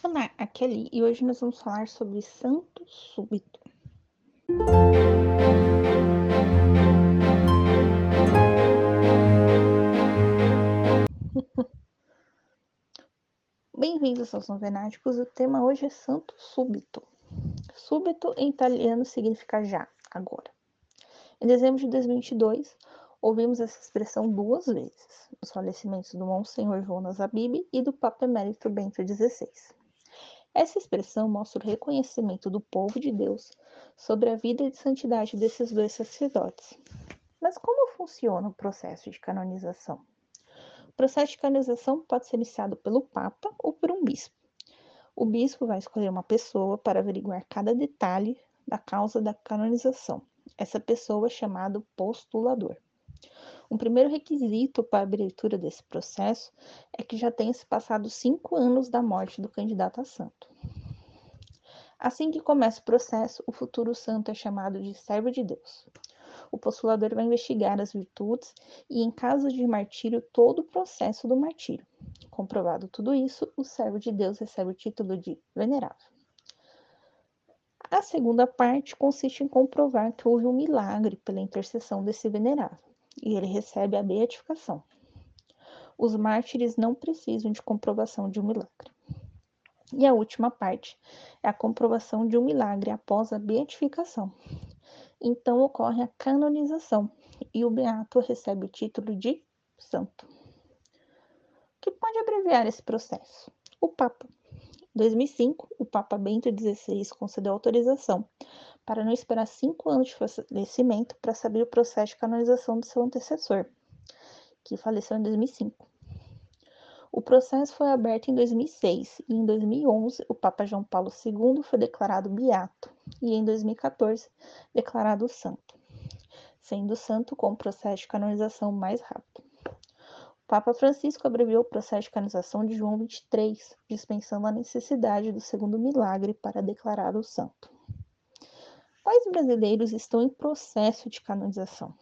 Olá, aqui é Ali e hoje nós vamos falar sobre Santo Súbito. Bem-vindos aos Novenáticos. O tema hoje é Santo Súbito. Súbito em italiano significa já, agora. Em dezembro de 2022, ouvimos essa expressão duas vezes, nos falecimentos do Monsenhor Jonas Abib e do Papa Emérito Bento XVI. Essa expressão mostra o reconhecimento do povo de Deus sobre a vida de santidade desses dois sacerdotes. Mas como funciona o processo de canonização? O processo de canonização pode ser iniciado pelo Papa ou por um bispo. O bispo vai escolher uma pessoa para averiguar cada detalhe da causa da canonização. Essa pessoa é chamada postulador. Um primeiro requisito para a abertura desse processo é que já tenha se passado cinco anos da morte do candidato a santo. Assim que começa o processo, o futuro santo é chamado de servo de Deus. O postulador vai investigar as virtudes e, em caso de martírio, todo o processo do martírio. Comprovado tudo isso, o servo de Deus recebe o título de venerável. A segunda parte consiste em comprovar que houve um milagre pela intercessão desse venerável e ele recebe a beatificação. Os mártires não precisam de comprovação de um milagre. E a última parte é a comprovação de um milagre após a beatificação. Então ocorre a canonização e o beato recebe o título de santo. O que pode abreviar esse processo? O Papa. Em 2005, o Papa Bento XVI concedeu autorização para não esperar cinco anos de falecimento para saber o processo de canonização do seu antecessor, que faleceu em 2005. O processo foi aberto em 2006 e em 2011 o Papa João Paulo II foi declarado beato e em 2014 declarado santo, sendo santo com o processo de canonização mais rápido. O Papa Francisco abreviou o processo de canonização de João 23, dispensando a necessidade do segundo milagre para declarar o santo. Quais brasileiros estão em processo de canonização?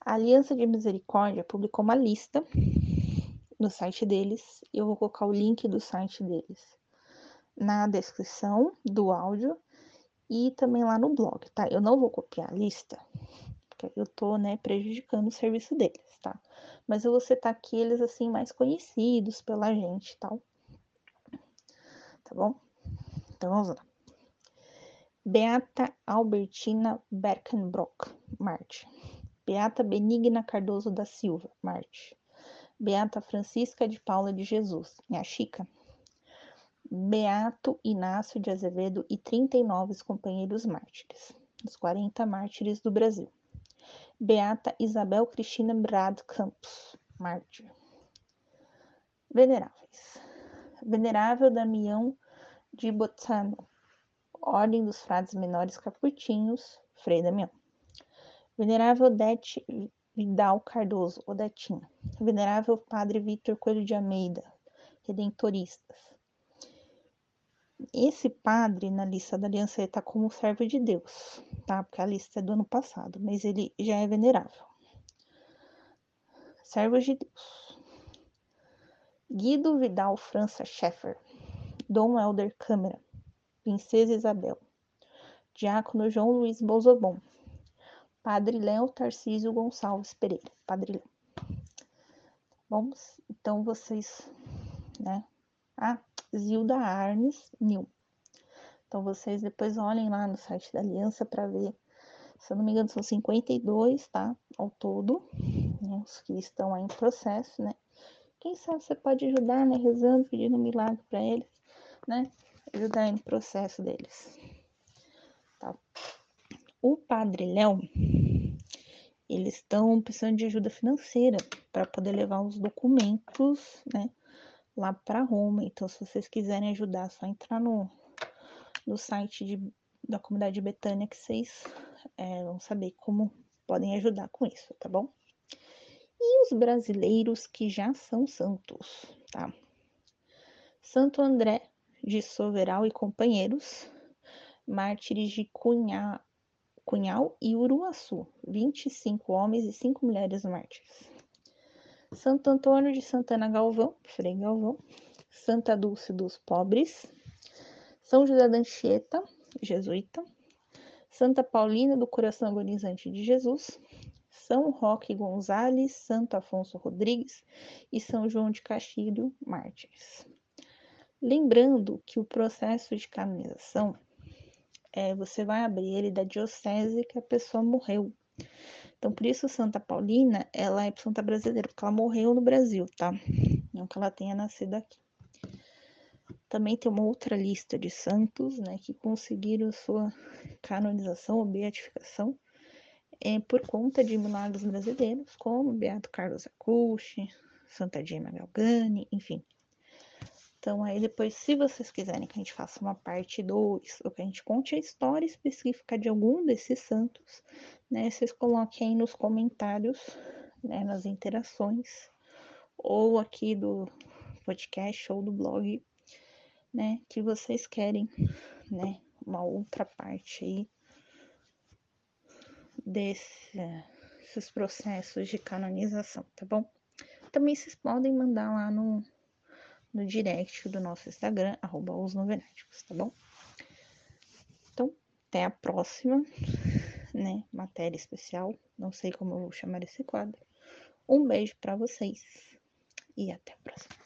A Aliança de Misericórdia publicou uma lista no site deles. Eu vou colocar o link do site deles na descrição do áudio e também lá no blog, tá? Eu não vou copiar a lista, porque eu tô, né, prejudicando o serviço deles, tá? Mas eu vou citar aqueles, assim, mais conhecidos pela gente, tal. Tá bom? Então, vamos lá. Beata Albertina Berkenbrock, Marte. Beata Benigna Cardoso da Silva, Marte. Beata Francisca de Paula de Jesus, minha Chica. Beato Inácio de Azevedo e 39 companheiros mártires, os 40 mártires do Brasil. Beata Isabel Cristina Brad Campos, mártir. Veneráveis. Venerável Damião de Botano, Ordem dos Frades Menores Caputinhos, Frei Damião. Venerável Odete Vidal Cardoso, Odetinha. Venerável Padre Vitor Coelho de Almeida, Redentoristas. Esse padre na lista da aliança está como servo de Deus, tá? Porque a lista é do ano passado, mas ele já é venerável. Servos de Deus. Guido Vidal França Scheffer, Dom Helder Câmara, Princesa Isabel, Diácono João Luiz Bozobon, Padre Léo Tarcísio Gonçalves Pereira, Padre Léo. Vamos, então vocês, né? Ah, Zilda Arnes Nil. Então vocês depois olhem lá no site da Aliança para ver. Se eu não me engano, são 52, tá? Ao todo, né? Os que estão aí em processo, né? Quem sabe você pode ajudar, né? Rezando, pedindo um milagre para eles, né? Ajudar no processo deles. Tá? O Padre Léo, eles estão precisando de ajuda financeira para poder levar os documentos, né, lá para Roma. Então, se vocês quiserem ajudar, é só entrar no, no site de, da comunidade Betânia que vocês é, vão saber como podem ajudar com isso, tá bom? E os brasileiros que já são santos, tá? Santo André de Soveral e companheiros, mártires de Cunha, Cunhal e Uruaçu, 25 homens e 5 mulheres mártires. Santo Antônio de Santana Galvão, Frei Galvão, Santa Dulce dos Pobres, São José da Anchieta, jesuíta, Santa Paulina do Coração Agonizante de Jesus, São Roque Gonzales, Santo Afonso Rodrigues e São João de Castilho, mártires. Lembrando que o processo de canonização é, você vai abrir ele da diocese que a pessoa morreu. Então, por isso, Santa Paulina, ela é santa brasileira, porque ela morreu no Brasil, tá? Não que ela tenha nascido aqui. Também tem uma outra lista de santos, né, que conseguiram sua canonização ou beatificação é, por conta de milagres brasileiros, como Beato Carlos Acucci, Santa Dima Galgani, enfim. Então, aí depois, se vocês quiserem que a gente faça uma parte 2, ou que a gente conte a história específica de algum desses santos, né, vocês coloquem aí nos comentários, né, nas interações, ou aqui do podcast ou do blog, né, que vocês querem, né, uma outra parte aí desses processos de canonização, tá bom? Também vocês podem mandar lá no no direct do nosso Instagram, arroba os tá bom? Então, até a próxima, né? Matéria especial. Não sei como eu vou chamar esse quadro. Um beijo para vocês e até a próxima.